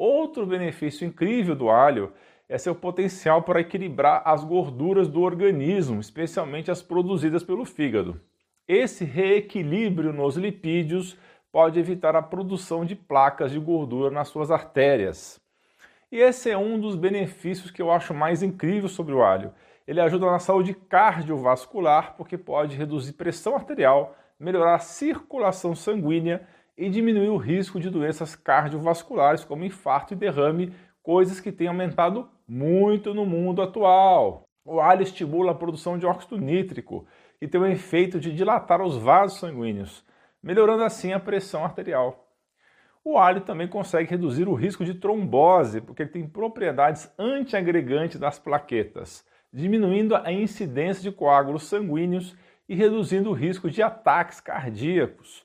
Outro benefício incrível do alho é seu potencial para equilibrar as gorduras do organismo, especialmente as produzidas pelo fígado. Esse reequilíbrio nos lipídios pode evitar a produção de placas de gordura nas suas artérias. E esse é um dos benefícios que eu acho mais incrível sobre o alho. Ele ajuda na saúde cardiovascular porque pode reduzir pressão arterial, melhorar a circulação sanguínea e diminuir o risco de doenças cardiovasculares como infarto e derrame, coisas que têm aumentado muito no mundo atual. O alho estimula a produção de óxido nítrico, que tem o efeito de dilatar os vasos sanguíneos, melhorando assim a pressão arterial. O alho também consegue reduzir o risco de trombose, porque ele tem propriedades antiagregantes das plaquetas, diminuindo a incidência de coágulos sanguíneos e reduzindo o risco de ataques cardíacos.